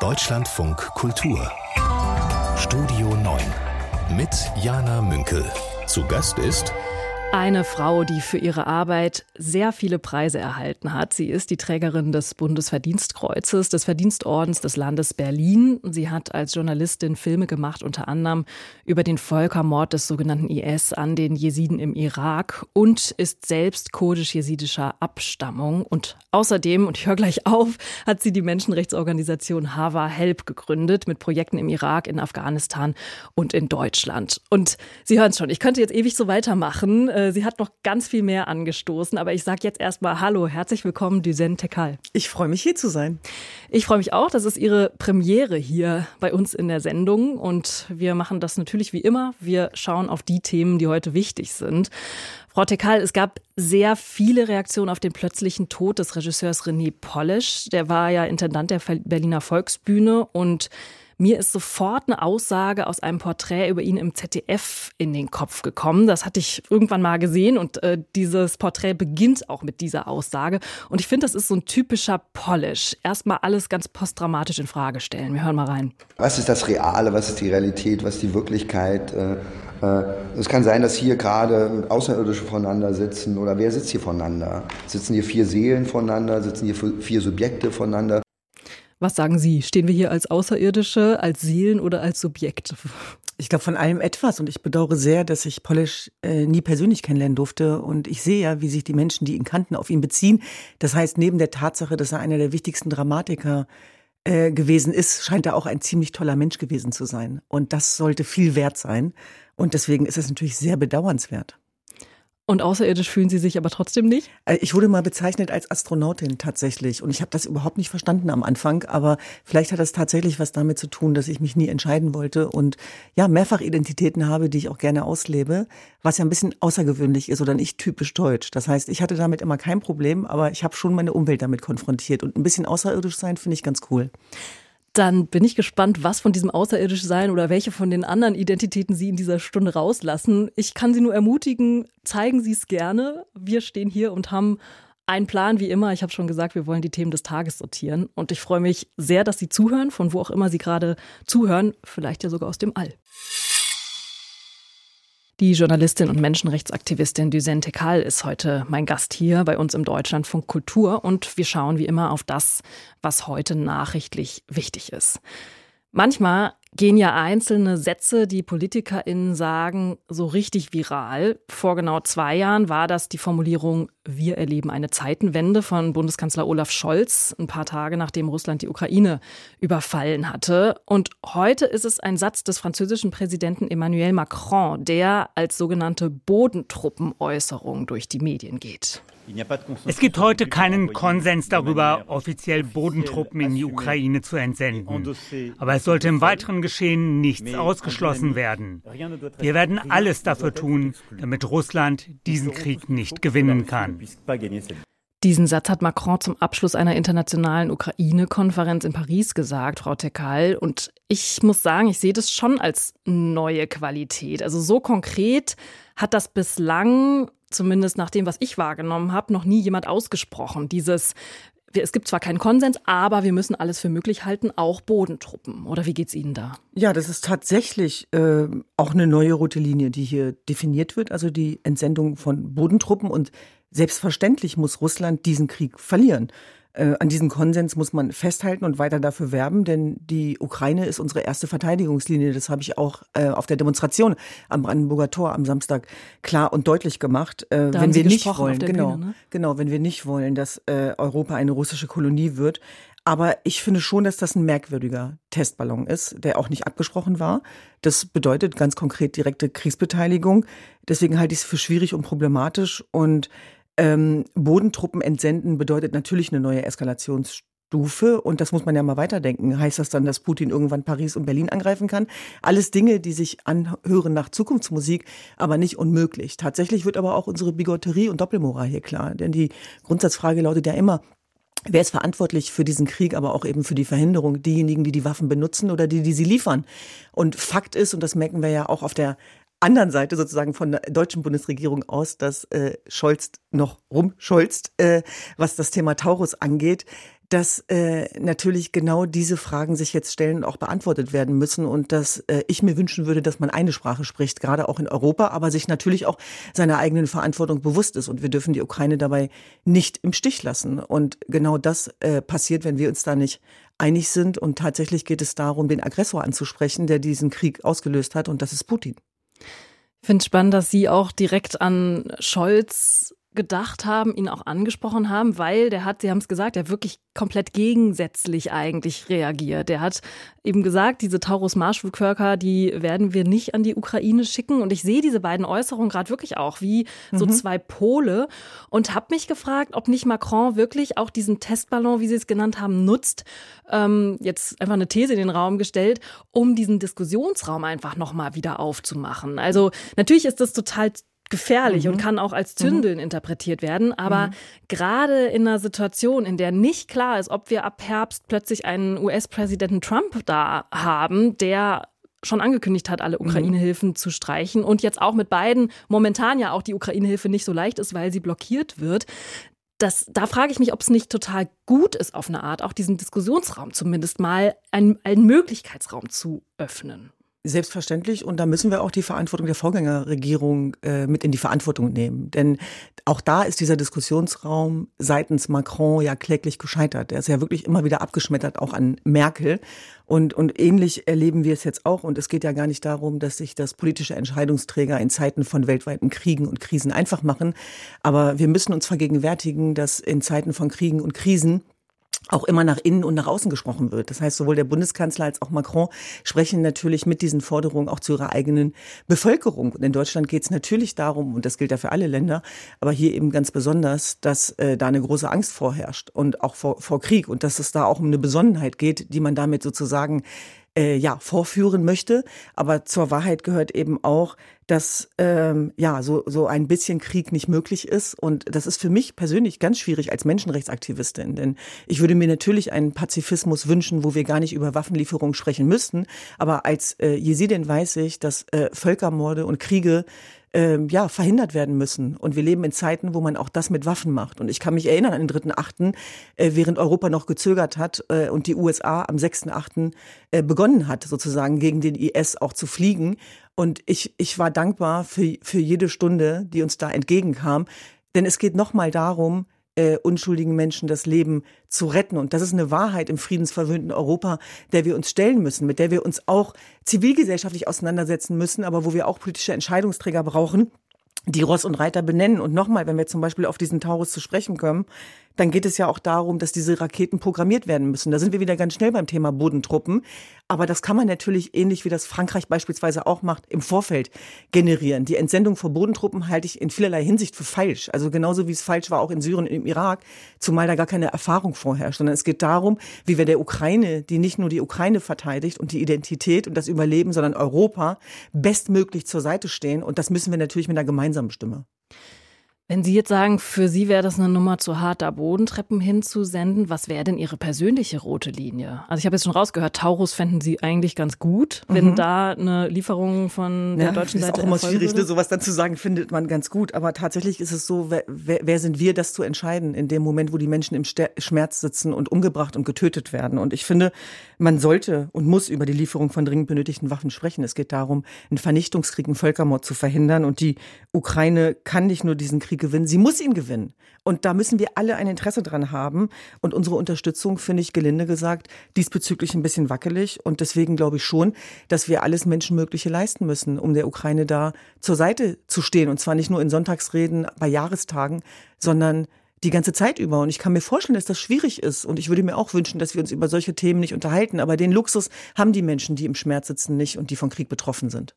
Deutschlandfunk Kultur Studio 9 mit Jana Münkel. Zu Gast ist eine Frau, die für ihre Arbeit sehr viele Preise erhalten hat. Sie ist die Trägerin des Bundesverdienstkreuzes, des Verdienstordens des Landes Berlin. Sie hat als Journalistin Filme gemacht, unter anderem über den Völkermord des sogenannten IS an den Jesiden im Irak und ist selbst kurdisch-jesidischer Abstammung. Und außerdem, und ich höre gleich auf, hat sie die Menschenrechtsorganisation Hava Help gegründet mit Projekten im Irak, in Afghanistan und in Deutschland. Und Sie hören es schon, ich könnte jetzt ewig so weitermachen. Äh, sie hat noch ganz viel mehr angestoßen, aber ich sage jetzt erstmal Hallo, herzlich willkommen, Düsen Tekal. Ich freue mich hier zu sein. Ich freue mich auch, das ist Ihre Premiere hier bei uns in der Sendung und wir machen das natürlich wie immer. Wir schauen auf die Themen, die heute wichtig sind. Frau Tekal, es gab sehr viele Reaktionen auf den plötzlichen Tod des Regisseurs René Polish. Der war ja Intendant der Berliner Volksbühne und mir ist sofort eine Aussage aus einem Porträt über ihn im ZDF in den Kopf gekommen. Das hatte ich irgendwann mal gesehen und äh, dieses Porträt beginnt auch mit dieser Aussage. Und ich finde, das ist so ein typischer Polish. Erstmal alles ganz postdramatisch in Frage stellen. Wir hören mal rein. Was ist das Reale? Was ist die Realität? Was ist die Wirklichkeit? Äh, äh, es kann sein, dass hier gerade Außerirdische voneinander sitzen oder wer sitzt hier voneinander? Sitzen hier vier Seelen voneinander? Sitzen hier vier Subjekte voneinander? Was sagen Sie? Stehen wir hier als Außerirdische, als Seelen oder als Subjekte? Ich glaube von allem etwas und ich bedauere sehr, dass ich Polish äh, nie persönlich kennenlernen durfte und ich sehe ja, wie sich die Menschen, die ihn kannten, auf ihn beziehen. Das heißt, neben der Tatsache, dass er einer der wichtigsten Dramatiker äh, gewesen ist, scheint er auch ein ziemlich toller Mensch gewesen zu sein und das sollte viel wert sein und deswegen ist es natürlich sehr bedauernswert. Und außerirdisch fühlen Sie sich aber trotzdem nicht? Äh, ich wurde mal bezeichnet als Astronautin tatsächlich. Und ich habe das überhaupt nicht verstanden am Anfang. Aber vielleicht hat das tatsächlich was damit zu tun, dass ich mich nie entscheiden wollte und ja, Mehrfachidentitäten habe, die ich auch gerne auslebe, was ja ein bisschen außergewöhnlich ist oder nicht typisch deutsch. Das heißt, ich hatte damit immer kein Problem, aber ich habe schon meine Umwelt damit konfrontiert. Und ein bisschen außerirdisch sein finde ich ganz cool. Dann bin ich gespannt, was von diesem außerirdisch sein oder welche von den anderen Identitäten Sie in dieser Stunde rauslassen. Ich kann Sie nur ermutigen, zeigen Sie es gerne. Wir stehen hier und haben einen Plan wie immer. Ich habe schon gesagt, wir wollen die Themen des Tages sortieren. Und ich freue mich sehr, dass Sie zuhören, von wo auch immer Sie gerade zuhören, vielleicht ja sogar aus dem All. Die Journalistin und Menschenrechtsaktivistin Düsen Tekal ist heute mein Gast hier bei uns im Deutschlandfunk Kultur und wir schauen wie immer auf das, was heute nachrichtlich wichtig ist. Manchmal gehen ja einzelne Sätze, die PolitikerInnen sagen, so richtig viral. Vor genau zwei Jahren war das die Formulierung Wir erleben eine Zeitenwende von Bundeskanzler Olaf Scholz, ein paar Tage nachdem Russland die Ukraine überfallen hatte. Und heute ist es ein Satz des französischen Präsidenten Emmanuel Macron, der als sogenannte Bodentruppenäußerung durch die Medien geht. Es gibt heute keinen Konsens darüber, offiziell Bodentruppen in die Ukraine zu entsenden. Aber es sollte im weiteren Geschehen nichts ausgeschlossen werden. Wir werden alles dafür tun, damit Russland diesen Krieg nicht gewinnen kann. Diesen Satz hat Macron zum Abschluss einer internationalen Ukraine-Konferenz in Paris gesagt, Frau Tekal. Und ich muss sagen, ich sehe das schon als neue Qualität. Also so konkret hat das bislang zumindest nach dem, was ich wahrgenommen habe, noch nie jemand ausgesprochen. Dieses, es gibt zwar keinen Konsens, aber wir müssen alles für möglich halten, auch Bodentruppen. Oder wie geht's Ihnen da? Ja, das ist tatsächlich äh, auch eine neue rote Linie, die hier definiert wird, also die Entsendung von Bodentruppen. Und selbstverständlich muss Russland diesen Krieg verlieren. Äh, an diesem Konsens muss man festhalten und weiter dafür werben, denn die Ukraine ist unsere erste Verteidigungslinie. Das habe ich auch äh, auf der Demonstration am Brandenburger Tor am Samstag klar und deutlich gemacht. Äh, wenn wir nicht wollen, genau, Bühne, ne? genau, wenn wir nicht wollen, dass äh, Europa eine russische Kolonie wird. Aber ich finde schon, dass das ein merkwürdiger Testballon ist, der auch nicht abgesprochen war. Das bedeutet ganz konkret direkte Kriegsbeteiligung. Deswegen halte ich es für schwierig und problematisch und ähm, Bodentruppen entsenden bedeutet natürlich eine neue Eskalationsstufe und das muss man ja mal weiterdenken. Heißt das dann, dass Putin irgendwann Paris und Berlin angreifen kann? Alles Dinge, die sich anhören nach Zukunftsmusik, aber nicht unmöglich. Tatsächlich wird aber auch unsere Bigotterie und Doppelmoral hier klar, denn die Grundsatzfrage lautet ja immer, Wer ist verantwortlich für diesen Krieg, aber auch eben für die Verhinderung? Diejenigen, die die Waffen benutzen oder die, die sie liefern? Und Fakt ist, und das merken wir ja auch auf der anderen Seite sozusagen von der deutschen Bundesregierung aus, dass äh, Scholz noch rumscholzt, äh, was das Thema Taurus angeht. dass äh, natürlich genau diese Fragen sich jetzt stellen und auch beantwortet werden müssen und dass äh, ich mir wünschen würde, dass man eine Sprache spricht, gerade auch in Europa, aber sich natürlich auch seiner eigenen Verantwortung bewusst ist und wir dürfen die Ukraine dabei nicht im Stich lassen und genau das äh, passiert, wenn wir uns da nicht einig sind und tatsächlich geht es darum, den Aggressor anzusprechen, der diesen Krieg ausgelöst hat und das ist Putin. Ich finde spannend, dass Sie auch direkt an Scholz gedacht haben, ihn auch angesprochen haben, weil der hat, Sie haben es gesagt, der wirklich komplett gegensätzlich eigentlich reagiert. Der hat eben gesagt, diese Taurus-Marschflugkörper, die werden wir nicht an die Ukraine schicken. Und ich sehe diese beiden Äußerungen gerade wirklich auch wie so mhm. zwei Pole und habe mich gefragt, ob nicht Macron wirklich auch diesen Testballon, wie Sie es genannt haben, nutzt. Ähm, jetzt einfach eine These in den Raum gestellt, um diesen Diskussionsraum einfach nochmal wieder aufzumachen. Also natürlich ist das total gefährlich mhm. und kann auch als Zündeln mhm. interpretiert werden. Aber mhm. gerade in einer Situation, in der nicht klar ist, ob wir ab Herbst plötzlich einen US-Präsidenten Trump da haben, der schon angekündigt hat, alle mhm. Ukraine-Hilfen zu streichen und jetzt auch mit beiden momentan ja auch die Ukraine-Hilfe nicht so leicht ist, weil sie blockiert wird. Das, da frage ich mich, ob es nicht total gut ist, auf eine Art auch diesen Diskussionsraum zumindest mal einen, einen Möglichkeitsraum zu öffnen. Selbstverständlich. Und da müssen wir auch die Verantwortung der Vorgängerregierung äh, mit in die Verantwortung nehmen. Denn auch da ist dieser Diskussionsraum seitens Macron ja kläglich gescheitert. Der ist ja wirklich immer wieder abgeschmettert, auch an Merkel. Und, und ähnlich erleben wir es jetzt auch. Und es geht ja gar nicht darum, dass sich das politische Entscheidungsträger in Zeiten von weltweiten Kriegen und Krisen einfach machen. Aber wir müssen uns vergegenwärtigen, dass in Zeiten von Kriegen und Krisen auch immer nach innen und nach außen gesprochen wird. Das heißt, sowohl der Bundeskanzler als auch Macron sprechen natürlich mit diesen Forderungen auch zu ihrer eigenen Bevölkerung. Und in Deutschland geht es natürlich darum, und das gilt ja für alle Länder, aber hier eben ganz besonders, dass äh, da eine große Angst vorherrscht und auch vor, vor Krieg und dass es da auch um eine Besonnenheit geht, die man damit sozusagen äh, ja vorführen möchte. Aber zur Wahrheit gehört eben auch, dass ähm, ja so so ein bisschen Krieg nicht möglich ist. Und das ist für mich persönlich ganz schwierig als Menschenrechtsaktivistin, denn ich würde mir natürlich einen Pazifismus wünschen, wo wir gar nicht über Waffenlieferungen sprechen müssten, aber als äh, Jesidin weiß ich, dass äh, Völkermorde und Kriege ähm, ja, verhindert werden müssen. Und wir leben in Zeiten, wo man auch das mit Waffen macht. Und ich kann mich erinnern an den 3.8., äh, während Europa noch gezögert hat äh, und die USA am 6.8. Äh, begonnen hat, sozusagen gegen den IS auch zu fliegen. Und ich, ich war dankbar für, für jede Stunde, die uns da entgegenkam. Denn es geht nochmal darum, äh, unschuldigen Menschen das Leben zu retten. Und das ist eine Wahrheit im friedensverwöhnten Europa, der wir uns stellen müssen, mit der wir uns auch zivilgesellschaftlich auseinandersetzen müssen, aber wo wir auch politische Entscheidungsträger brauchen, die Ross und Reiter benennen. Und nochmal, wenn wir zum Beispiel auf diesen Taurus zu sprechen kommen, dann geht es ja auch darum, dass diese Raketen programmiert werden müssen. Da sind wir wieder ganz schnell beim Thema Bodentruppen. Aber das kann man natürlich ähnlich wie das Frankreich beispielsweise auch macht, im Vorfeld generieren. Die Entsendung von Bodentruppen halte ich in vielerlei Hinsicht für falsch. Also genauso wie es falsch war auch in Syrien und im Irak, zumal da gar keine Erfahrung vorherrscht, sondern es geht darum, wie wir der Ukraine, die nicht nur die Ukraine verteidigt und die Identität und das Überleben, sondern Europa bestmöglich zur Seite stehen. Und das müssen wir natürlich mit einer gemeinsamen Stimme. Wenn Sie jetzt sagen, für Sie wäre das eine Nummer zu hart, da Bodentreppen hinzusenden, was wäre denn Ihre persönliche rote Linie? Also ich habe jetzt schon rausgehört, Taurus fänden Sie eigentlich ganz gut, wenn mhm. da eine Lieferung von der ja, deutschen Seite ist auch immer schwierig, ne? sowas dann zu sagen, findet man ganz gut. Aber tatsächlich ist es so, wer, wer, sind wir, das zu entscheiden in dem Moment, wo die Menschen im Schmerz sitzen und umgebracht und getötet werden? Und ich finde, man sollte und muss über die Lieferung von dringend benötigten Waffen sprechen. Es geht darum, einen Vernichtungskrieg, einen Völkermord zu verhindern. Und die Ukraine kann nicht nur diesen Krieg gewinnen, sie muss ihn gewinnen. Und da müssen wir alle ein Interesse dran haben. Und unsere Unterstützung finde ich, gelinde gesagt, diesbezüglich ein bisschen wackelig. Und deswegen glaube ich schon, dass wir alles Menschenmögliche leisten müssen, um der Ukraine da zur Seite zu stehen. Und zwar nicht nur in Sonntagsreden bei Jahrestagen, sondern die ganze Zeit über. Und ich kann mir vorstellen, dass das schwierig ist. Und ich würde mir auch wünschen, dass wir uns über solche Themen nicht unterhalten. Aber den Luxus haben die Menschen, die im Schmerz sitzen, nicht und die von Krieg betroffen sind.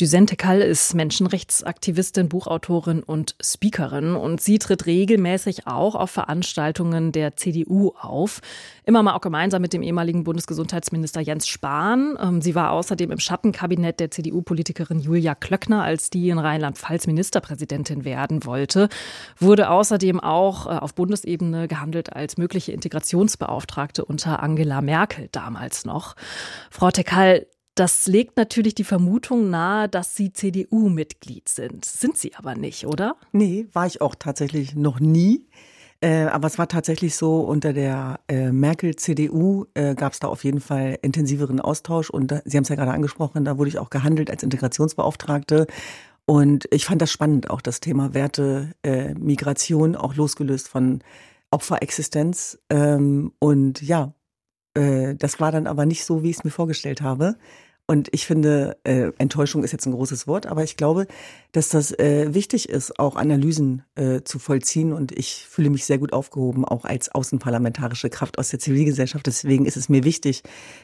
Düsente Kall ist Menschenrechtsaktivistin, Buchautorin und Speakerin und sie tritt regelmäßig auch auf Veranstaltungen der CDU auf. Immer mal auch gemeinsam mit dem ehemaligen Bundesgesundheitsminister Jens Spahn. Ähm, sie war außerdem im Schattenkabinett der CDU-Politikerin Julia Klöckner, als die in Rheinland-Pfalz Ministerpräsidentin werden wollte. Wurde außerdem auch äh, auf Bundesebene gehandelt als mögliche Integrationsbeauftragte unter Angela Merkel damals noch. Frau Tekal, das legt natürlich die Vermutung nahe, dass Sie CDU-Mitglied sind. Sind Sie aber nicht, oder? Nee, war ich auch tatsächlich noch nie. Äh, aber es war tatsächlich so, unter der äh, Merkel-CDU äh, gab es da auf jeden Fall intensiveren Austausch. Und Sie haben es ja gerade angesprochen, da wurde ich auch gehandelt als Integrationsbeauftragte. Und ich fand das spannend, auch das Thema Werte, äh, Migration, auch losgelöst von Opferexistenz. Ähm, und ja, das war dann aber nicht so, wie ich es mir vorgestellt habe. Und ich finde, äh, Enttäuschung ist jetzt ein großes Wort, aber ich glaube, dass das äh, wichtig ist, auch Analysen äh, zu vollziehen. Und ich fühle mich sehr gut aufgehoben, auch als außenparlamentarische Kraft aus der Zivilgesellschaft. Deswegen ist es mir wichtig,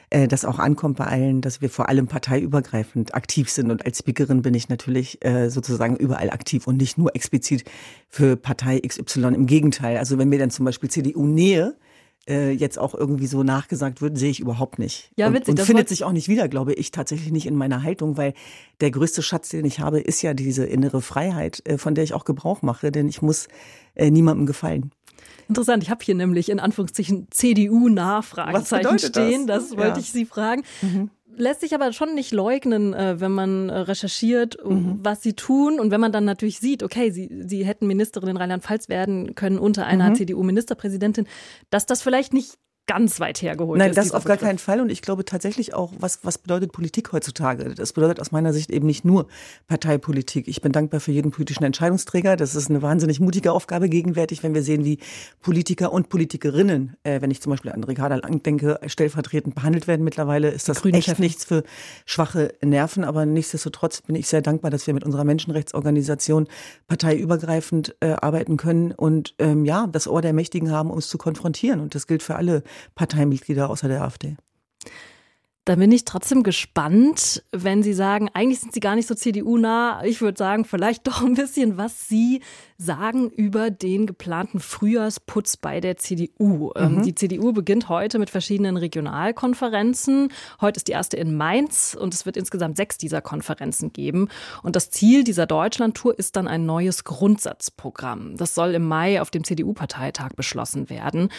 äh, dass auch ankommt bei allen, dass wir vor allem parteiübergreifend aktiv sind. Und als Speakerin bin ich natürlich äh, sozusagen überall aktiv und nicht nur explizit für Partei XY. Im Gegenteil. Also wenn mir dann zum Beispiel CDU-Nähe äh, jetzt auch irgendwie so nachgesagt wird, sehe ich überhaupt nicht. Ja, witzig, und, und findet sich auch nicht wieder, glaube ich, tatsächlich nicht in meiner Haltung, weil der größte Schatz, den ich habe, ist ja diese innere Freiheit, äh, von der ich auch Gebrauch mache, denn ich muss äh, niemandem gefallen. Interessant, ich habe hier nämlich in Anführungszeichen CDU-Nachfragezeichen stehen, das, das wollte ja. ich Sie fragen. Mhm lässt sich aber schon nicht leugnen, äh, wenn man äh, recherchiert, mhm. was sie tun. Und wenn man dann natürlich sieht, okay, sie, sie hätten Ministerin in Rheinland-Pfalz werden können unter einer mhm. CDU-Ministerpräsidentin, dass das vielleicht nicht ganz weit hergeholt Nein, ist. Nein, das auf gar keinen Fall. Und ich glaube tatsächlich auch, was, was bedeutet Politik heutzutage? Das bedeutet aus meiner Sicht eben nicht nur Parteipolitik. Ich bin dankbar für jeden politischen Entscheidungsträger. Das ist eine wahnsinnig mutige Aufgabe gegenwärtig, wenn wir sehen, wie Politiker und Politikerinnen, äh, wenn ich zum Beispiel an Ricarda Lang denke, stellvertretend behandelt werden mittlerweile, ist das Grüne echt Chef. nichts für schwache Nerven. Aber nichtsdestotrotz bin ich sehr dankbar, dass wir mit unserer Menschenrechtsorganisation parteiübergreifend äh, arbeiten können und ähm, ja, das Ohr der Mächtigen haben, uns zu konfrontieren. Und das gilt für alle Parteimitglieder außer der AfD. Da bin ich trotzdem gespannt, wenn Sie sagen, eigentlich sind Sie gar nicht so CDU-nah. Ich würde sagen, vielleicht doch ein bisschen, was Sie sagen über den geplanten Frühjahrsputz bei der CDU. Ähm, mhm. Die CDU beginnt heute mit verschiedenen Regionalkonferenzen. Heute ist die erste in Mainz und es wird insgesamt sechs dieser Konferenzen geben. Und das Ziel dieser Deutschlandtour ist dann ein neues Grundsatzprogramm. Das soll im Mai auf dem CDU-Parteitag beschlossen werden.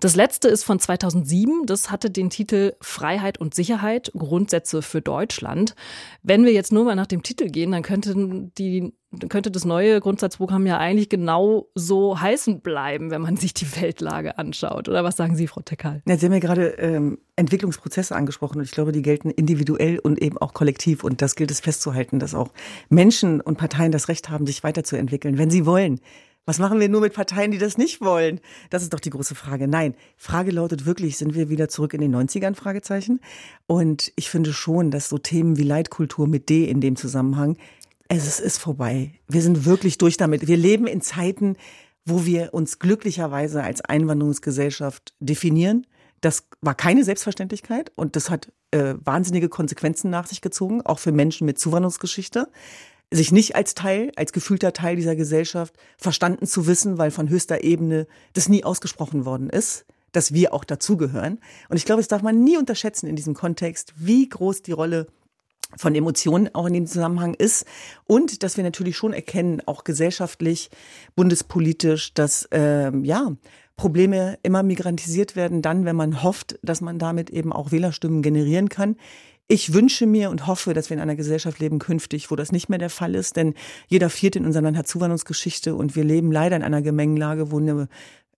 Das letzte ist von 2007. Das hatte den Titel Freiheit und Sicherheit, Grundsätze für Deutschland. Wenn wir jetzt nur mal nach dem Titel gehen, dann könnten die könnte das neue Grundsatzprogramm ja eigentlich genau so heißen bleiben, wenn man sich die Weltlage anschaut. Oder was sagen Sie, Frau Tekal? Ja, Sie haben ja gerade ähm, Entwicklungsprozesse angesprochen und ich glaube, die gelten individuell und eben auch kollektiv. Und das gilt es festzuhalten, dass auch Menschen und Parteien das Recht haben, sich weiterzuentwickeln, wenn sie wollen. Was machen wir nur mit Parteien, die das nicht wollen? Das ist doch die große Frage. Nein, Frage lautet wirklich, sind wir wieder zurück in den 90ern? Fragezeichen. Und ich finde schon, dass so Themen wie Leitkultur mit D in dem Zusammenhang es ist vorbei. Wir sind wirklich durch damit. Wir leben in Zeiten, wo wir uns glücklicherweise als Einwanderungsgesellschaft definieren. Das war keine Selbstverständlichkeit und das hat äh, wahnsinnige Konsequenzen nach sich gezogen, auch für Menschen mit Zuwanderungsgeschichte. Sich nicht als Teil, als gefühlter Teil dieser Gesellschaft verstanden zu wissen, weil von höchster Ebene das nie ausgesprochen worden ist, dass wir auch dazugehören. Und ich glaube, es darf man nie unterschätzen in diesem Kontext, wie groß die Rolle von Emotionen auch in dem Zusammenhang ist und dass wir natürlich schon erkennen, auch gesellschaftlich, bundespolitisch, dass ähm, ja Probleme immer migrantisiert werden, dann, wenn man hofft, dass man damit eben auch Wählerstimmen generieren kann. Ich wünsche mir und hoffe, dass wir in einer Gesellschaft leben künftig, wo das nicht mehr der Fall ist, denn jeder Vierte in unserem Land hat Zuwanderungsgeschichte und wir leben leider in einer Gemengenlage, wo eine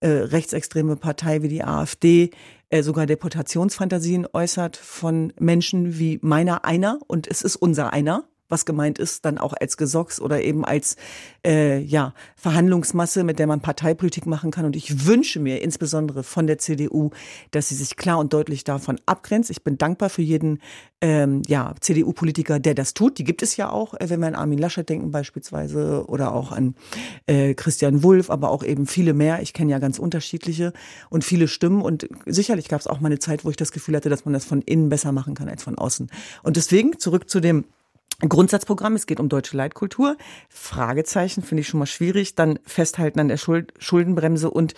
äh, rechtsextreme Partei wie die AfD äh, sogar Deportationsfantasien äußert von Menschen wie meiner einer. Und es ist unser einer was gemeint ist, dann auch als Gesocks oder eben als äh, ja, Verhandlungsmasse, mit der man Parteipolitik machen kann. Und ich wünsche mir insbesondere von der CDU, dass sie sich klar und deutlich davon abgrenzt. Ich bin dankbar für jeden ähm, ja, CDU-Politiker, der das tut. Die gibt es ja auch, äh, wenn wir an Armin Laschet denken beispielsweise oder auch an äh, Christian Wulff, aber auch eben viele mehr. Ich kenne ja ganz unterschiedliche und viele Stimmen. Und sicherlich gab es auch mal eine Zeit, wo ich das Gefühl hatte, dass man das von innen besser machen kann als von außen. Und deswegen zurück zu dem Grundsatzprogramm, es geht um deutsche Leitkultur. Fragezeichen finde ich schon mal schwierig. Dann festhalten an der Schuld Schuldenbremse und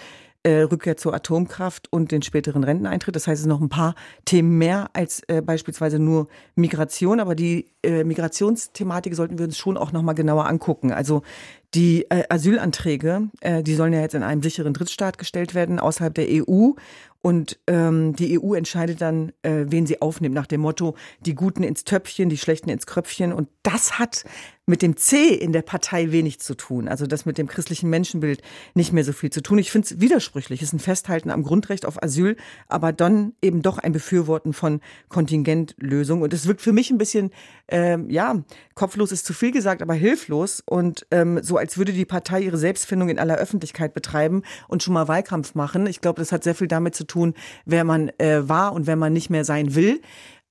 äh, Rückkehr zur Atomkraft und den späteren Renteneintritt. Das heißt, es sind noch ein paar Themen mehr als äh, beispielsweise nur Migration. Aber die äh, Migrationsthematik sollten wir uns schon auch noch mal genauer angucken. Also die äh, Asylanträge, äh, die sollen ja jetzt in einem sicheren Drittstaat gestellt werden, außerhalb der EU. Und ähm, die EU entscheidet dann, äh, wen sie aufnimmt, nach dem Motto, die Guten ins Töpfchen, die Schlechten ins Kröpfchen. Und das hat mit dem C in der Partei wenig zu tun. Also das mit dem christlichen Menschenbild nicht mehr so viel zu tun. Ich finde es widersprüchlich. Es ist ein Festhalten am Grundrecht auf Asyl, aber dann eben doch ein Befürworten von Kontingentlösungen. Und es wirkt für mich ein bisschen, ähm, ja, kopflos ist zu viel gesagt, aber hilflos und ähm, so, als würde die Partei ihre Selbstfindung in aller Öffentlichkeit betreiben und schon mal Wahlkampf machen. Ich glaube, das hat sehr viel damit zu tun, wer man äh, war und wer man nicht mehr sein will.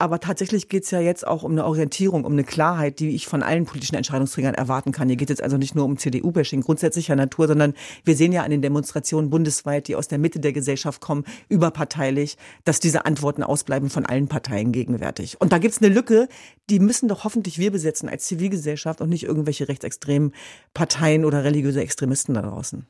Aber tatsächlich geht es ja jetzt auch um eine Orientierung, um eine Klarheit, die ich von allen politischen Entscheidungsträgern erwarten kann. Hier geht es also nicht nur um CDU-Bashing grundsätzlicher Natur, sondern wir sehen ja an den Demonstrationen bundesweit, die aus der Mitte der Gesellschaft kommen, überparteilich, dass diese Antworten ausbleiben von allen Parteien gegenwärtig. Und da gibt es eine Lücke, die müssen doch hoffentlich wir besetzen als Zivilgesellschaft und nicht irgendwelche rechtsextremen Parteien oder religiöse Extremisten da draußen.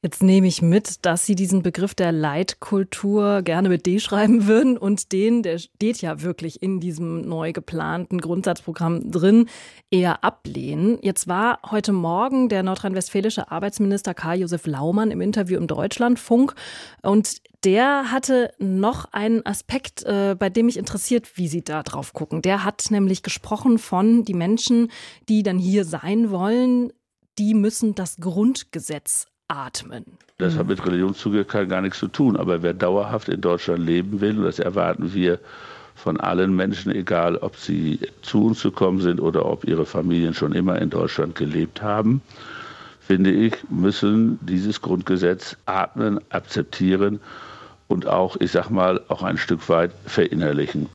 Jetzt nehme ich mit, dass Sie diesen Begriff der Leitkultur gerne mit D schreiben würden und den, der steht ja wirklich in diesem neu geplanten Grundsatzprogramm drin, eher ablehnen. Jetzt war heute Morgen der nordrhein-westfälische Arbeitsminister Karl-Josef Laumann im Interview im Deutschlandfunk und der hatte noch einen Aspekt, äh, bei dem mich interessiert, wie Sie da drauf gucken. Der hat nämlich gesprochen von die Menschen, die dann hier sein wollen, die müssen das Grundgesetz atmen. Das hat mit Religionszugehörigkeit gar nichts zu tun. Aber wer dauerhaft in Deutschland leben will, und das erwarten wir von allen Menschen, egal ob sie zu uns gekommen sind oder ob ihre Familien schon immer in Deutschland gelebt haben, finde ich, müssen dieses Grundgesetz atmen, akzeptieren und auch, ich sag mal, auch ein Stück weit verinnerlichen.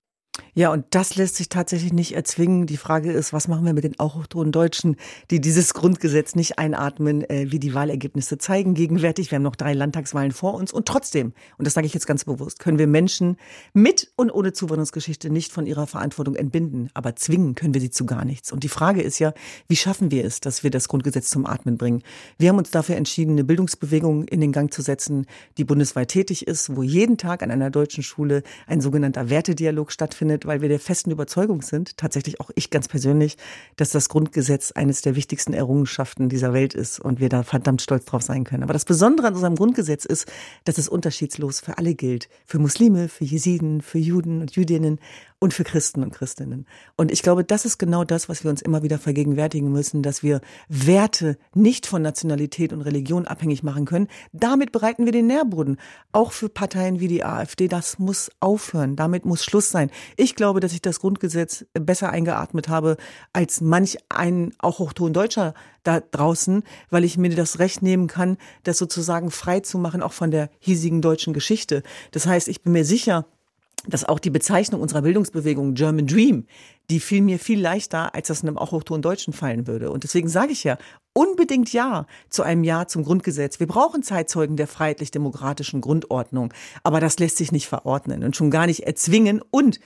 Ja, und das lässt sich tatsächlich nicht erzwingen. Die Frage ist, was machen wir mit den autochthonen Deutschen, die dieses Grundgesetz nicht einatmen, äh, wie die Wahlergebnisse zeigen gegenwärtig. Wir haben noch drei Landtagswahlen vor uns. Und trotzdem, und das sage ich jetzt ganz bewusst, können wir Menschen mit und ohne Zuwanderungsgeschichte nicht von ihrer Verantwortung entbinden. Aber zwingen können wir sie zu gar nichts. Und die Frage ist ja, wie schaffen wir es, dass wir das Grundgesetz zum Atmen bringen? Wir haben uns dafür entschieden, eine Bildungsbewegung in den Gang zu setzen, die bundesweit tätig ist, wo jeden Tag an einer deutschen Schule ein sogenannter Wertedialog stattfindet weil wir der festen Überzeugung sind, tatsächlich auch ich ganz persönlich, dass das Grundgesetz eines der wichtigsten Errungenschaften dieser Welt ist und wir da verdammt stolz drauf sein können. Aber das Besondere an unserem Grundgesetz ist, dass es unterschiedslos für alle gilt. Für Muslime, für Jesiden, für Juden und Jüdinnen und für Christen und Christinnen. Und ich glaube, das ist genau das, was wir uns immer wieder vergegenwärtigen müssen, dass wir Werte nicht von Nationalität und Religion abhängig machen können. Damit bereiten wir den Nährboden. Auch für Parteien wie die AfD. Das muss aufhören. Damit muss Schluss sein. Ich glaube, dass ich das Grundgesetz besser eingeatmet habe als manch ein auch Hochton Deutscher da draußen, weil ich mir das Recht nehmen kann, das sozusagen frei zu machen, auch von der hiesigen deutschen Geschichte. Das heißt, ich bin mir sicher, dass auch die Bezeichnung unserer Bildungsbewegung German Dream, die fiel mir viel leichter, als das in einem auch hochton Deutschen fallen würde. Und deswegen sage ich ja, unbedingt Ja zu einem Ja zum Grundgesetz. Wir brauchen Zeitzeugen der freiheitlich-demokratischen Grundordnung. Aber das lässt sich nicht verordnen und schon gar nicht erzwingen. Und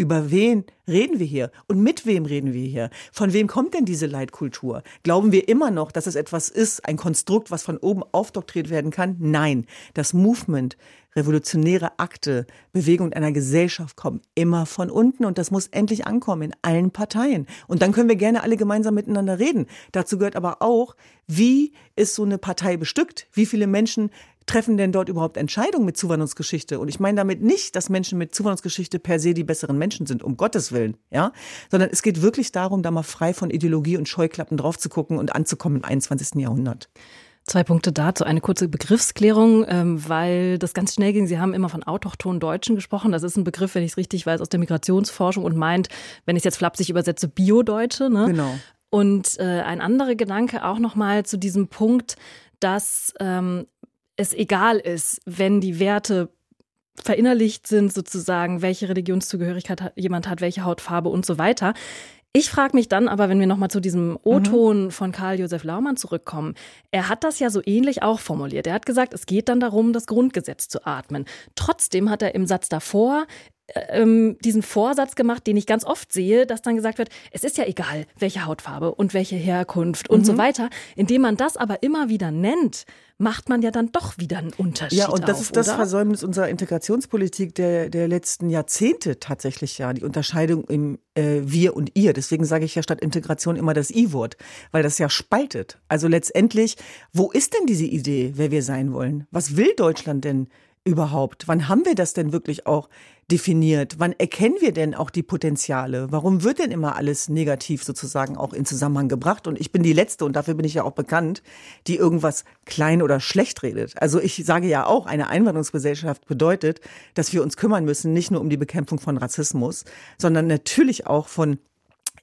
über wen reden wir hier? Und mit wem reden wir hier? Von wem kommt denn diese Leitkultur? Glauben wir immer noch, dass es etwas ist, ein Konstrukt, was von oben aufdoktriert werden kann? Nein. Das Movement, revolutionäre Akte, Bewegung einer Gesellschaft kommen immer von unten und das muss endlich ankommen in allen Parteien. Und dann können wir gerne alle gemeinsam miteinander reden. Dazu gehört aber auch, wie ist so eine Partei bestückt? Wie viele Menschen treffen denn dort überhaupt Entscheidungen mit Zuwanderungsgeschichte? Und ich meine damit nicht, dass Menschen mit Zuwanderungsgeschichte per se die besseren Menschen sind, um Gottes Willen, ja, sondern es geht wirklich darum, da mal frei von Ideologie und Scheuklappen drauf zu gucken und anzukommen im 21. Jahrhundert. Zwei Punkte dazu. Eine kurze Begriffsklärung, ähm, weil das ganz schnell ging. Sie haben immer von autochthonen Deutschen gesprochen. Das ist ein Begriff, wenn ich es richtig weiß, aus der Migrationsforschung und meint, wenn ich es jetzt flapsig übersetze, Bio-Deutsche. Ne? Genau. Und äh, ein anderer Gedanke auch nochmal zu diesem Punkt, dass ähm, es egal ist, wenn die Werte verinnerlicht sind, sozusagen, welche Religionszugehörigkeit jemand hat, welche Hautfarbe und so weiter. Ich frage mich dann aber, wenn wir nochmal zu diesem O-Ton mhm. von Karl Josef Laumann zurückkommen, er hat das ja so ähnlich auch formuliert. Er hat gesagt, es geht dann darum, das Grundgesetz zu atmen. Trotzdem hat er im Satz davor ähm, diesen Vorsatz gemacht, den ich ganz oft sehe, dass dann gesagt wird, es ist ja egal, welche Hautfarbe und welche Herkunft und so mhm. weiter. Indem man das aber immer wieder nennt, macht man ja dann doch wieder einen Unterschied. Ja, und das auf, ist das oder? Versäumnis unserer Integrationspolitik der, der letzten Jahrzehnte tatsächlich ja, die Unterscheidung im äh, Wir und Ihr. Deswegen sage ich ja statt Integration immer das I-Wort, weil das ja spaltet. Also letztendlich, wo ist denn diese Idee, wer wir sein wollen? Was will Deutschland denn? Überhaupt? Wann haben wir das denn wirklich auch definiert? Wann erkennen wir denn auch die Potenziale? Warum wird denn immer alles negativ sozusagen auch in Zusammenhang gebracht? Und ich bin die Letzte, und dafür bin ich ja auch bekannt, die irgendwas klein oder schlecht redet. Also ich sage ja auch, eine Einwanderungsgesellschaft bedeutet, dass wir uns kümmern müssen, nicht nur um die Bekämpfung von Rassismus, sondern natürlich auch von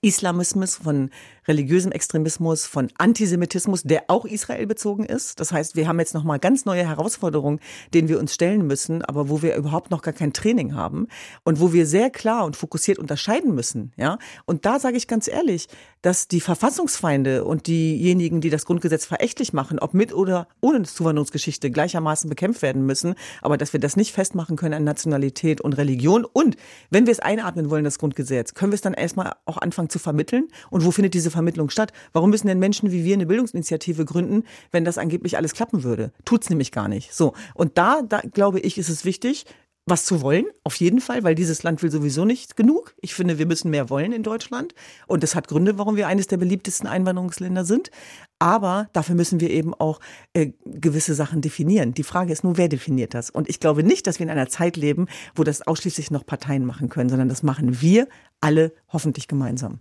Islamismus, von religiösem Extremismus, von Antisemitismus, der auch Israel bezogen ist. Das heißt, wir haben jetzt nochmal ganz neue Herausforderungen, denen wir uns stellen müssen, aber wo wir überhaupt noch gar kein Training haben und wo wir sehr klar und fokussiert unterscheiden müssen. Ja, und da sage ich ganz ehrlich, dass die Verfassungsfeinde und diejenigen, die das Grundgesetz verächtlich machen, ob mit oder ohne Zuwanderungsgeschichte gleichermaßen bekämpft werden müssen, aber dass wir das nicht festmachen können an Nationalität und Religion. Und wenn wir es einatmen wollen, das Grundgesetz, können wir es dann erstmal auch anfangen zu vermitteln. Und wo findet diese Vermittlung statt. Warum müssen denn Menschen wie wir eine Bildungsinitiative gründen, wenn das angeblich alles klappen würde? Tut's nämlich gar nicht. So. Und da, da glaube ich, ist es wichtig, was zu wollen, auf jeden Fall, weil dieses Land will sowieso nicht genug. Ich finde, wir müssen mehr wollen in Deutschland. Und das hat Gründe, warum wir eines der beliebtesten Einwanderungsländer sind. Aber dafür müssen wir eben auch äh, gewisse Sachen definieren. Die Frage ist nur, wer definiert das? Und ich glaube nicht, dass wir in einer Zeit leben, wo das ausschließlich noch Parteien machen können, sondern das machen wir alle hoffentlich gemeinsam.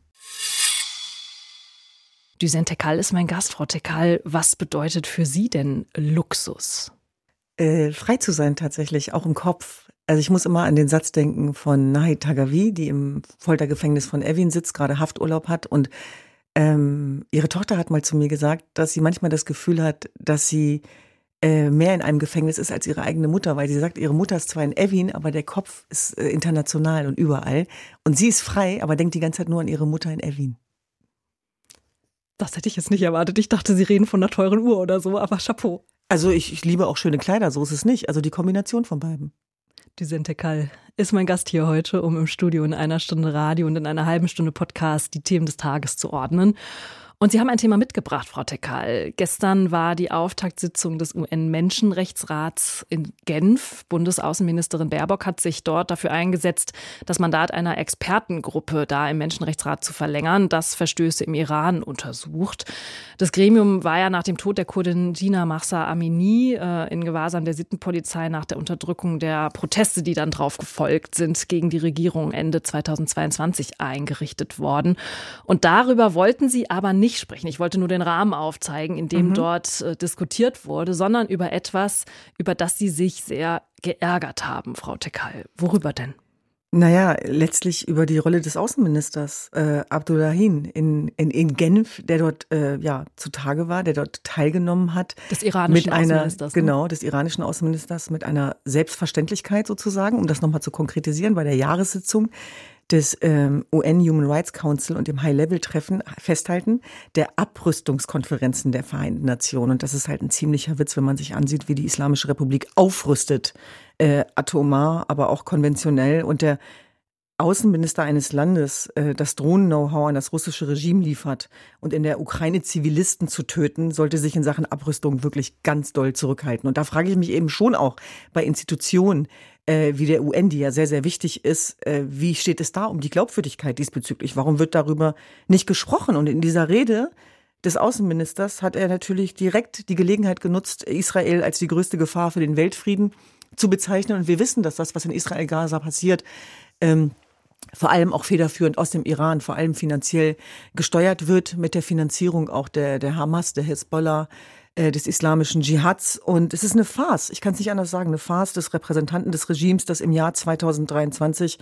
Düsen Tekal ist mein Gast, Frau Tekal. Was bedeutet für Sie denn Luxus? Äh, frei zu sein tatsächlich, auch im Kopf. Also ich muss immer an den Satz denken von Nahi Tagavi, die im Foltergefängnis von Evin sitzt, gerade Hafturlaub hat und ähm, ihre Tochter hat mal zu mir gesagt, dass sie manchmal das Gefühl hat, dass sie äh, mehr in einem Gefängnis ist als ihre eigene Mutter, weil sie sagt, ihre Mutter ist zwar in Evin, aber der Kopf ist äh, international und überall. Und sie ist frei, aber denkt die ganze Zeit nur an ihre Mutter in Evin. Das hätte ich jetzt nicht erwartet. Ich dachte, Sie reden von einer teuren Uhr oder so, aber Chapeau. Also ich, ich liebe auch schöne Kleider, so ist es nicht. Also die Kombination von beiden. Düsente Kall ist mein Gast hier heute, um im Studio in einer Stunde Radio und in einer halben Stunde Podcast die Themen des Tages zu ordnen. Und Sie haben ein Thema mitgebracht, Frau Tekal. Gestern war die Auftaktsitzung des UN-Menschenrechtsrats in Genf. Bundesaußenministerin Baerbock hat sich dort dafür eingesetzt, das Mandat einer Expertengruppe da im Menschenrechtsrat zu verlängern, das Verstöße im Iran untersucht. Das Gremium war ja nach dem Tod der Kurdin Gina Mahsa Amini äh, in Gewahrsam der Sittenpolizei nach der Unterdrückung der Proteste, die dann drauf gefolgt sind, gegen die Regierung Ende 2022 eingerichtet worden. Und darüber wollten sie aber nicht nicht sprechen. Ich wollte nur den Rahmen aufzeigen, in dem mhm. dort äh, diskutiert wurde, sondern über etwas, über das Sie sich sehr geärgert haben, Frau Tekal. Worüber denn? Naja, letztlich über die Rolle des Außenministers äh, Abdullahin in, in, in Genf, der dort äh, ja zutage war, der dort teilgenommen hat. Des iranischen mit einer, Außenministers. Ne? Genau, des iranischen Außenministers mit einer Selbstverständlichkeit sozusagen, um das nochmal zu konkretisieren bei der Jahressitzung des ähm, UN Human Rights Council und dem High-Level-Treffen festhalten, der Abrüstungskonferenzen der Vereinten Nationen. Und das ist halt ein ziemlicher Witz, wenn man sich ansieht, wie die Islamische Republik aufrüstet, äh, atomar, aber auch konventionell. Und der Außenminister eines Landes äh, das Drohnen-Know-how an das russische Regime liefert und in der Ukraine Zivilisten zu töten, sollte sich in Sachen Abrüstung wirklich ganz doll zurückhalten. Und da frage ich mich eben schon auch bei Institutionen äh, wie der UN, die ja sehr, sehr wichtig ist, äh, wie steht es da um die Glaubwürdigkeit diesbezüglich? Warum wird darüber nicht gesprochen? Und in dieser Rede des Außenministers hat er natürlich direkt die Gelegenheit genutzt, Israel als die größte Gefahr für den Weltfrieden zu bezeichnen. Und wir wissen, dass das, was in Israel-Gaza passiert, ähm, vor allem auch federführend aus dem Iran, vor allem finanziell gesteuert wird mit der Finanzierung auch der, der Hamas, der Hezbollah, des islamischen Dschihads. Und es ist eine Farce, ich kann es nicht anders sagen, eine Farce des Repräsentanten des Regimes, das im Jahr 2023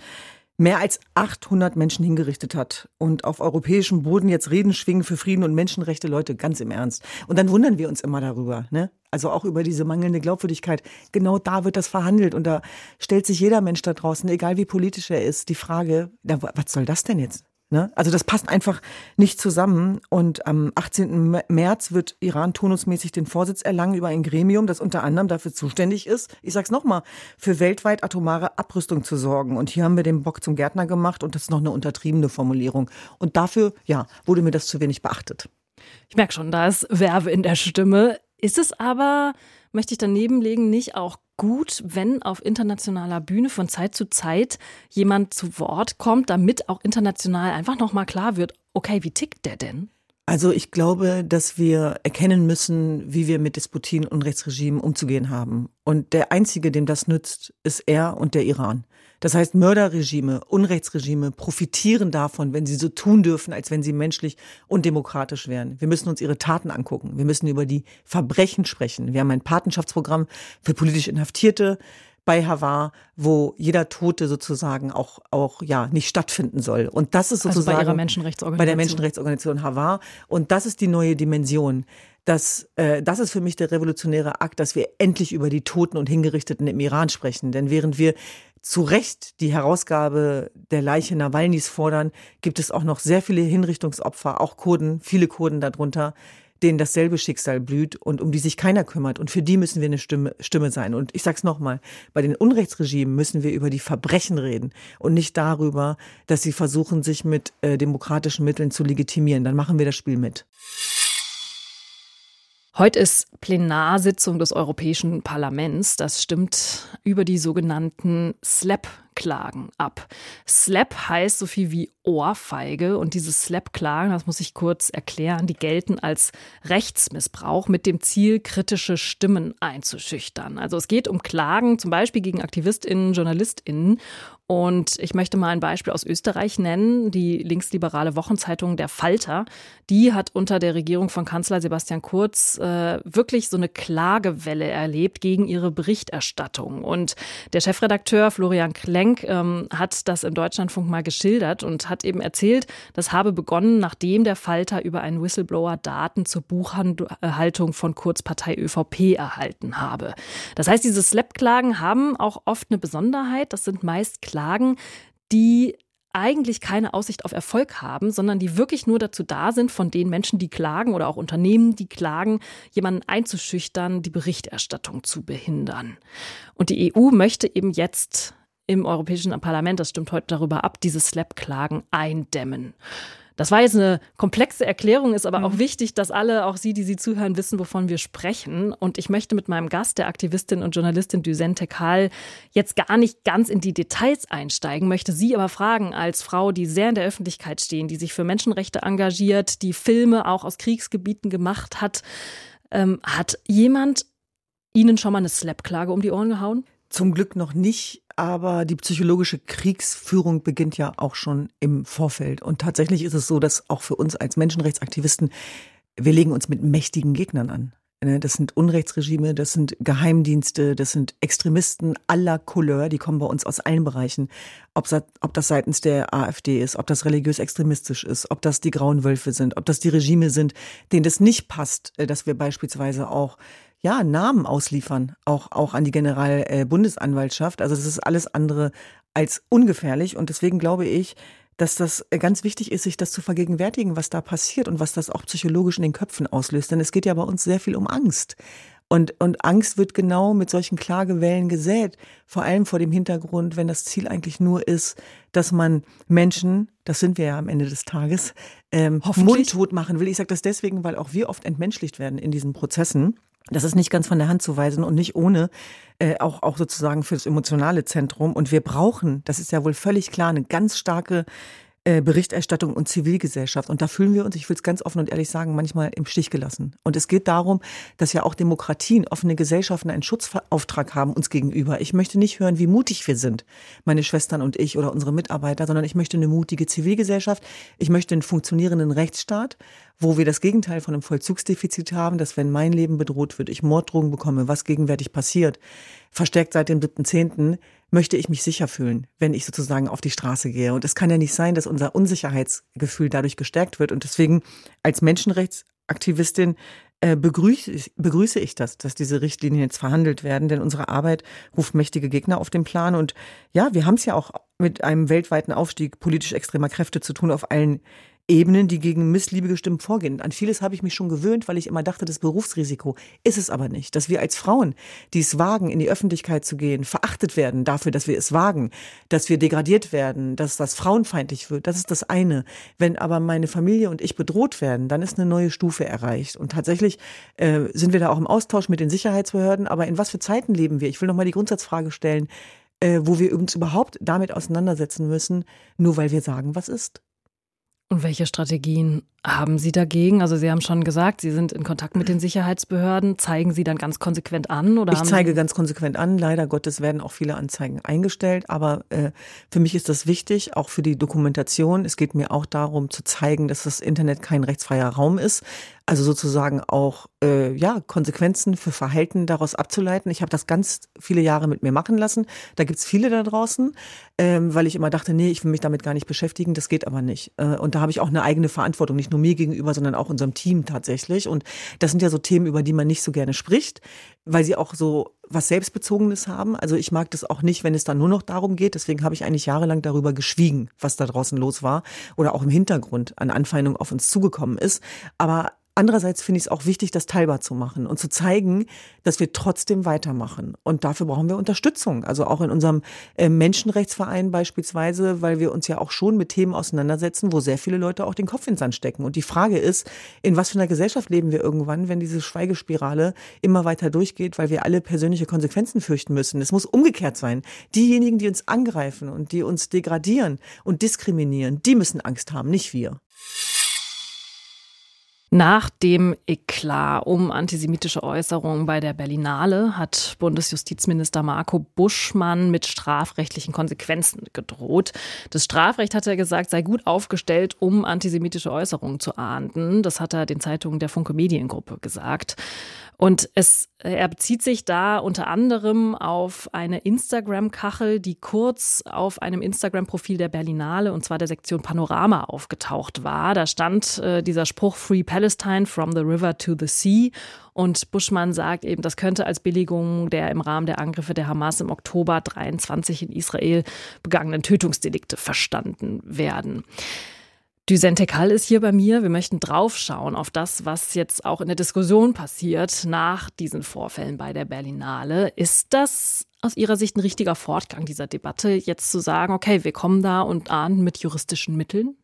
mehr als 800 Menschen hingerichtet hat und auf europäischem Boden jetzt Reden schwingen für Frieden und Menschenrechte, Leute, ganz im Ernst. Und dann wundern wir uns immer darüber, ne? Also auch über diese mangelnde Glaubwürdigkeit. Genau da wird das verhandelt und da stellt sich jeder Mensch da draußen, egal wie politisch er ist, die Frage, na, was soll das denn jetzt? Ne? Also das passt einfach nicht zusammen. Und am 18. März wird Iran turnusmäßig den Vorsitz erlangen über ein Gremium, das unter anderem dafür zuständig ist, ich sag's nochmal, für weltweit atomare Abrüstung zu sorgen. Und hier haben wir den Bock zum Gärtner gemacht und das ist noch eine untertriebene Formulierung. Und dafür, ja, wurde mir das zu wenig beachtet. Ich merke schon, da ist Werbe in der Stimme. Ist es aber, möchte ich daneben legen, nicht auch gut, wenn auf internationaler Bühne von Zeit zu Zeit jemand zu Wort kommt, damit auch international einfach nochmal klar wird, okay, wie tickt der denn? Also ich glaube, dass wir erkennen müssen, wie wir mit Despotien und Rechtsregimen umzugehen haben. Und der Einzige, dem das nützt, ist er und der Iran. Das heißt, Mörderregime, Unrechtsregime profitieren davon, wenn sie so tun dürfen, als wenn sie menschlich und demokratisch wären. Wir müssen uns ihre Taten angucken. Wir müssen über die Verbrechen sprechen. Wir haben ein Patenschaftsprogramm für politisch Inhaftierte bei Havar, wo jeder Tote sozusagen auch, auch, ja, nicht stattfinden soll. Und das ist sozusagen. Also bei ihrer Menschenrechtsorganisation. Bei der Menschenrechtsorganisation Havar. Und das ist die neue Dimension. Das, äh, das ist für mich der revolutionäre Akt, dass wir endlich über die Toten und Hingerichteten im Iran sprechen. Denn während wir zu Recht die Herausgabe der Leiche Nawalnys fordern, gibt es auch noch sehr viele Hinrichtungsopfer, auch Kurden, viele Kurden darunter, denen dasselbe Schicksal blüht und um die sich keiner kümmert. Und für die müssen wir eine Stimme, Stimme sein. Und ich sage es nochmal, bei den Unrechtsregimen müssen wir über die Verbrechen reden und nicht darüber, dass sie versuchen, sich mit äh, demokratischen Mitteln zu legitimieren. Dann machen wir das Spiel mit. Heute ist Plenarsitzung des Europäischen Parlaments. Das stimmt über die sogenannten SLAP Klagen ab. Slap heißt so viel wie Ohrfeige und diese Slap-Klagen, das muss ich kurz erklären, die gelten als Rechtsmissbrauch mit dem Ziel, kritische Stimmen einzuschüchtern. Also es geht um Klagen zum Beispiel gegen AktivistInnen, JournalistInnen und ich möchte mal ein Beispiel aus Österreich nennen. Die linksliberale Wochenzeitung Der Falter, die hat unter der Regierung von Kanzler Sebastian Kurz äh, wirklich so eine Klagewelle erlebt gegen ihre Berichterstattung. Und der Chefredakteur Florian Klenk ähm, hat das im Deutschlandfunk mal geschildert und hat eben erzählt, das habe begonnen, nachdem der Falter über einen Whistleblower Daten zur Buchhaltung von Kurz Partei ÖVP erhalten habe. Das heißt, diese Slap-Klagen haben auch oft eine Besonderheit. Das sind meist klagen, die eigentlich keine Aussicht auf Erfolg haben, sondern die wirklich nur dazu da sind, von den Menschen, die klagen oder auch Unternehmen, die klagen, jemanden einzuschüchtern, die Berichterstattung zu behindern. Und die EU möchte eben jetzt im Europäischen Parlament, das stimmt heute darüber ab, diese Slap-Klagen eindämmen. Das war jetzt eine komplexe Erklärung, ist aber mhm. auch wichtig, dass alle, auch Sie, die Sie zuhören, wissen, wovon wir sprechen. Und ich möchte mit meinem Gast, der Aktivistin und Journalistin Duzen Tekal, jetzt gar nicht ganz in die Details einsteigen, möchte Sie aber fragen, als Frau, die sehr in der Öffentlichkeit stehen, die sich für Menschenrechte engagiert, die Filme auch aus Kriegsgebieten gemacht hat, ähm, hat jemand Ihnen schon mal eine Slap-Klage um die Ohren gehauen? Zum Glück noch nicht, aber die psychologische Kriegsführung beginnt ja auch schon im Vorfeld. Und tatsächlich ist es so, dass auch für uns als Menschenrechtsaktivisten, wir legen uns mit mächtigen Gegnern an. Ne, das sind Unrechtsregime, das sind Geheimdienste, das sind Extremisten aller Couleur, die kommen bei uns aus allen Bereichen. Ob, ob das seitens der AfD ist, ob das religiös extremistisch ist, ob das die Grauen Wölfe sind, ob das die Regime sind, denen das nicht passt, äh, dass wir beispielsweise auch ja, Namen ausliefern, auch, auch an die Generalbundesanwaltschaft. Also das ist alles andere als ungefährlich. Und deswegen glaube ich, dass das ganz wichtig ist, sich das zu vergegenwärtigen, was da passiert und was das auch psychologisch in den Köpfen auslöst. Denn es geht ja bei uns sehr viel um Angst. Und, und Angst wird genau mit solchen Klagewellen gesät. Vor allem vor dem Hintergrund, wenn das Ziel eigentlich nur ist, dass man Menschen, das sind wir ja am Ende des Tages, ähm, mundtot machen will. Ich sage das deswegen, weil auch wir oft entmenschlicht werden in diesen Prozessen. Das ist nicht ganz von der Hand zu weisen und nicht ohne, äh, auch, auch sozusagen für das emotionale Zentrum. Und wir brauchen, das ist ja wohl völlig klar, eine ganz starke Berichterstattung und Zivilgesellschaft. Und da fühlen wir uns, ich will es ganz offen und ehrlich sagen, manchmal im Stich gelassen. Und es geht darum, dass ja auch Demokratien, offene Gesellschaften einen Schutzauftrag haben uns gegenüber. Ich möchte nicht hören, wie mutig wir sind, meine Schwestern und ich oder unsere Mitarbeiter, sondern ich möchte eine mutige Zivilgesellschaft. Ich möchte einen funktionierenden Rechtsstaat, wo wir das Gegenteil von einem Vollzugsdefizit haben, dass wenn mein Leben bedroht wird, ich Morddrohungen bekomme, was gegenwärtig passiert, verstärkt seit dem 7.10., möchte ich mich sicher fühlen, wenn ich sozusagen auf die Straße gehe. Und es kann ja nicht sein, dass unser Unsicherheitsgefühl dadurch gestärkt wird. Und deswegen als Menschenrechtsaktivistin äh, begrüße, begrüße ich das, dass diese Richtlinien jetzt verhandelt werden, denn unsere Arbeit ruft mächtige Gegner auf den Plan. Und ja, wir haben es ja auch mit einem weltweiten Aufstieg politisch extremer Kräfte zu tun auf allen Ebenen, die gegen missliebige Stimmen vorgehen. An vieles habe ich mich schon gewöhnt, weil ich immer dachte, das Berufsrisiko ist es aber nicht. Dass wir als Frauen, die es wagen, in die Öffentlichkeit zu gehen, verachtet werden dafür, dass wir es wagen, dass wir degradiert werden, dass das frauenfeindlich wird, das ist das eine. Wenn aber meine Familie und ich bedroht werden, dann ist eine neue Stufe erreicht. Und tatsächlich äh, sind wir da auch im Austausch mit den Sicherheitsbehörden. Aber in was für Zeiten leben wir? Ich will noch mal die Grundsatzfrage stellen, äh, wo wir uns überhaupt damit auseinandersetzen müssen, nur weil wir sagen, was ist. Und welche Strategien haben Sie dagegen? Also Sie haben schon gesagt, Sie sind in Kontakt mit den Sicherheitsbehörden. Zeigen Sie dann ganz konsequent an? Oder ich zeige ganz konsequent an. Leider Gottes werden auch viele Anzeigen eingestellt. Aber äh, für mich ist das wichtig, auch für die Dokumentation. Es geht mir auch darum zu zeigen, dass das Internet kein rechtsfreier Raum ist. Also sozusagen auch äh, ja Konsequenzen für Verhalten daraus abzuleiten. Ich habe das ganz viele Jahre mit mir machen lassen. Da gibt's viele da draußen, ähm, weil ich immer dachte, nee, ich will mich damit gar nicht beschäftigen. Das geht aber nicht. Äh, und da habe ich auch eine eigene Verantwortung, nicht nur mir gegenüber, sondern auch unserem Team tatsächlich. Und das sind ja so Themen, über die man nicht so gerne spricht, weil sie auch so was Selbstbezogenes haben. Also ich mag das auch nicht, wenn es dann nur noch darum geht. Deswegen habe ich eigentlich jahrelang darüber geschwiegen, was da draußen los war oder auch im Hintergrund an Anfeindungen auf uns zugekommen ist. Aber Andererseits finde ich es auch wichtig, das teilbar zu machen und zu zeigen, dass wir trotzdem weitermachen. Und dafür brauchen wir Unterstützung. Also auch in unserem äh, Menschenrechtsverein beispielsweise, weil wir uns ja auch schon mit Themen auseinandersetzen, wo sehr viele Leute auch den Kopf ins Sand stecken. Und die Frage ist, in was für einer Gesellschaft leben wir irgendwann, wenn diese Schweigespirale immer weiter durchgeht, weil wir alle persönliche Konsequenzen fürchten müssen. Es muss umgekehrt sein. Diejenigen, die uns angreifen und die uns degradieren und diskriminieren, die müssen Angst haben, nicht wir. Nach dem Eklat um antisemitische Äußerungen bei der Berlinale hat Bundesjustizminister Marco Buschmann mit strafrechtlichen Konsequenzen gedroht. Das Strafrecht, hat er gesagt, sei gut aufgestellt, um antisemitische Äußerungen zu ahnden. Das hat er den Zeitungen der Funke Mediengruppe gesagt. Und es, er bezieht sich da unter anderem auf eine Instagram-Kachel, die kurz auf einem Instagram-Profil der Berlinale und zwar der Sektion Panorama aufgetaucht war. Da stand äh, dieser Spruch Free Palestine from the river to the sea. Und Buschmann sagt eben, das könnte als Billigung der im Rahmen der Angriffe der Hamas im Oktober 23 in Israel begangenen Tötungsdelikte verstanden werden. Düsente Kall ist hier bei mir. Wir möchten draufschauen auf das, was jetzt auch in der Diskussion passiert nach diesen Vorfällen bei der Berlinale. Ist das aus Ihrer Sicht ein richtiger Fortgang dieser Debatte, jetzt zu sagen, okay, wir kommen da und ahnden mit juristischen Mitteln?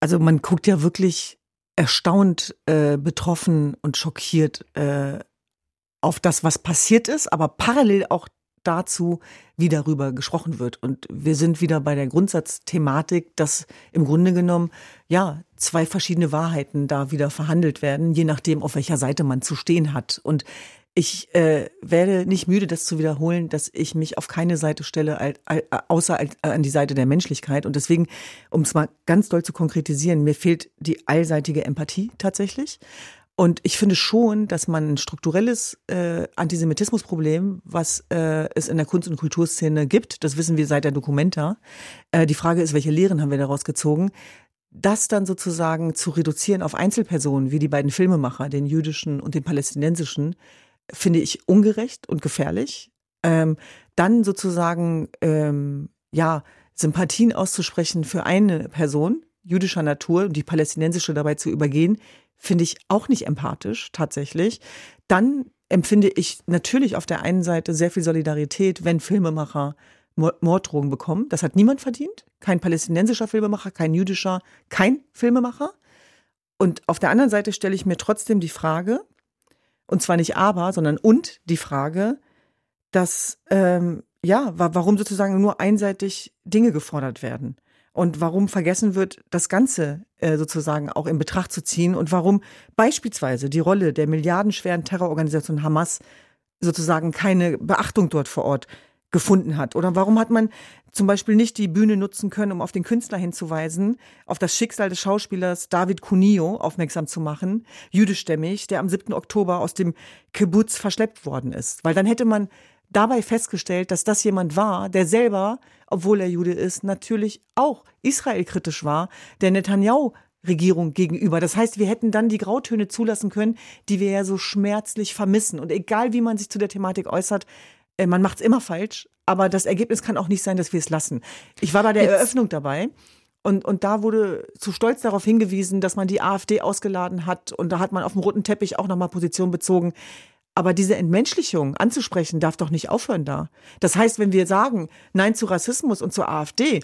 Also man guckt ja wirklich erstaunt, äh, betroffen und schockiert äh, auf das, was passiert ist, aber parallel auch dazu, wie darüber gesprochen wird. Und wir sind wieder bei der Grundsatzthematik, dass im Grunde genommen, ja, zwei verschiedene Wahrheiten da wieder verhandelt werden, je nachdem, auf welcher Seite man zu stehen hat. Und ich äh, werde nicht müde, das zu wiederholen, dass ich mich auf keine Seite stelle, außer an die Seite der Menschlichkeit. Und deswegen, um es mal ganz doll zu konkretisieren, mir fehlt die allseitige Empathie tatsächlich. Und ich finde schon, dass man ein strukturelles äh, Antisemitismusproblem, was äh, es in der Kunst- und Kulturszene gibt, das wissen wir seit der Documenta. Äh, die Frage ist, welche Lehren haben wir daraus gezogen? Das dann sozusagen zu reduzieren auf Einzelpersonen, wie die beiden Filmemacher, den jüdischen und den palästinensischen, finde ich ungerecht und gefährlich. Ähm, dann sozusagen, ähm, ja, Sympathien auszusprechen für eine Person jüdischer Natur und die palästinensische dabei zu übergehen, finde ich auch nicht empathisch tatsächlich. Dann empfinde ich natürlich auf der einen Seite sehr viel Solidarität, wenn Filmemacher Morddrogen bekommen. Das hat niemand verdient. Kein palästinensischer Filmemacher, kein jüdischer, kein Filmemacher. Und auf der anderen Seite stelle ich mir trotzdem die Frage, und zwar nicht aber, sondern und die Frage, dass ähm, ja, warum sozusagen nur einseitig Dinge gefordert werden und warum vergessen wird, das Ganze äh, sozusagen auch in Betracht zu ziehen und warum beispielsweise die Rolle der milliardenschweren Terrororganisation Hamas sozusagen keine Beachtung dort vor Ort gefunden hat. Oder warum hat man zum Beispiel nicht die Bühne nutzen können, um auf den Künstler hinzuweisen, auf das Schicksal des Schauspielers David Cunio aufmerksam zu machen, jüdischstämmig, der am 7. Oktober aus dem Kibbutz verschleppt worden ist. Weil dann hätte man dabei festgestellt, dass das jemand war, der selber, obwohl er Jude ist, natürlich auch israelkritisch war, der Netanyahu Regierung gegenüber. Das heißt, wir hätten dann die Grautöne zulassen können, die wir ja so schmerzlich vermissen. Und egal, wie man sich zu der Thematik äußert, äh, man macht es immer falsch, aber das Ergebnis kann auch nicht sein, dass wir es lassen. Ich war bei der Jetzt. Eröffnung dabei. Und, und da wurde zu stolz darauf hingewiesen, dass man die AfD ausgeladen hat. Und da hat man auf dem roten Teppich auch nochmal Position bezogen. Aber diese Entmenschlichung anzusprechen darf doch nicht aufhören da. Das heißt, wenn wir sagen Nein zu Rassismus und zur AfD,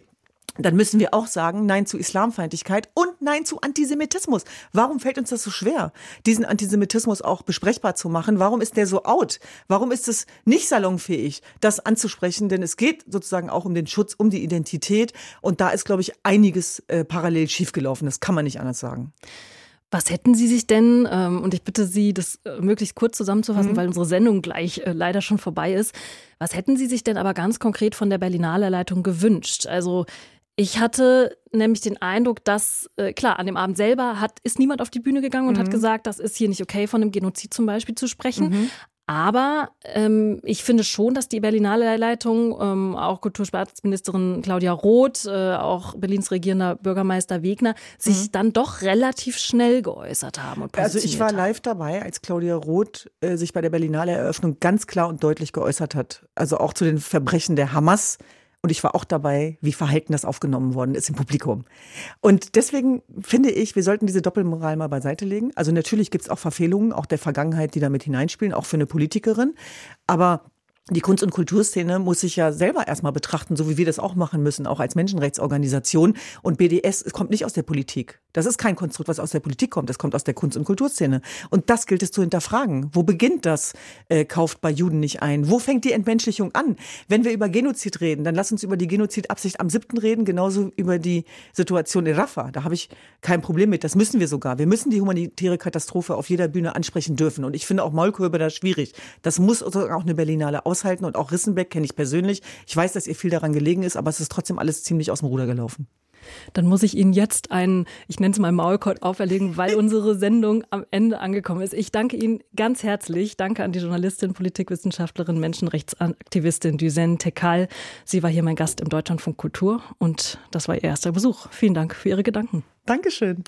dann müssen wir auch sagen Nein zu Islamfeindlichkeit und Nein zu Antisemitismus. Warum fällt uns das so schwer, diesen Antisemitismus auch besprechbar zu machen? Warum ist der so out? Warum ist es nicht salonfähig, das anzusprechen? Denn es geht sozusagen auch um den Schutz, um die Identität. Und da ist, glaube ich, einiges äh, parallel schiefgelaufen. Das kann man nicht anders sagen. Was hätten Sie sich denn, ähm, und ich bitte Sie, das äh, möglichst kurz zusammenzufassen, mhm. weil unsere Sendung gleich äh, leider schon vorbei ist, was hätten Sie sich denn aber ganz konkret von der Berlinale Leitung gewünscht? Also ich hatte nämlich den Eindruck, dass, äh, klar, an dem Abend selber hat, ist niemand auf die Bühne gegangen und mhm. hat gesagt, das ist hier nicht okay, von einem Genozid zum Beispiel zu sprechen. Mhm. Aber ähm, ich finde schon, dass die Berlinale Leitung, ähm, auch Kulturstaatsministerin Claudia Roth, äh, auch Berlins regierender Bürgermeister Wegner, sich mhm. dann doch relativ schnell geäußert haben. also ich war live dabei, als Claudia Roth äh, sich bei der Berlinale Eröffnung ganz klar und deutlich geäußert hat. Also auch zu den Verbrechen der Hamas und ich war auch dabei, wie verhalten das aufgenommen worden ist im Publikum. Und deswegen finde ich, wir sollten diese Doppelmoral mal beiseite legen. Also natürlich gibt es auch Verfehlungen, auch der Vergangenheit, die damit hineinspielen, auch für eine Politikerin. Aber die Kunst- und Kulturszene muss sich ja selber erstmal betrachten, so wie wir das auch machen müssen, auch als Menschenrechtsorganisation. Und BDS kommt nicht aus der Politik. Das ist kein Konstrukt, was aus der Politik kommt. Das kommt aus der Kunst- und Kulturszene. Und das gilt es zu hinterfragen. Wo beginnt das? Äh, kauft bei Juden nicht ein. Wo fängt die Entmenschlichung an? Wenn wir über Genozid reden, dann lass uns über die Genozidabsicht am siebten reden, genauso über die Situation in Rafah. Da habe ich kein Problem mit. Das müssen wir sogar. Wir müssen die humanitäre Katastrophe auf jeder Bühne ansprechen dürfen. Und ich finde auch Maulkörbe da schwierig. Das muss auch eine Berlinale aus aushalten und auch Rissenbeck kenne ich persönlich. Ich weiß, dass ihr viel daran gelegen ist, aber es ist trotzdem alles ziemlich aus dem Ruder gelaufen. Dann muss ich Ihnen jetzt einen, ich nenne es mal Maulkorb auferlegen, weil unsere Sendung am Ende angekommen ist. Ich danke Ihnen ganz herzlich. Danke an die Journalistin, Politikwissenschaftlerin, Menschenrechtsaktivistin Duzen Tekal. Sie war hier mein Gast im Deutschlandfunk Kultur und das war Ihr erster Besuch. Vielen Dank für Ihre Gedanken. Dankeschön.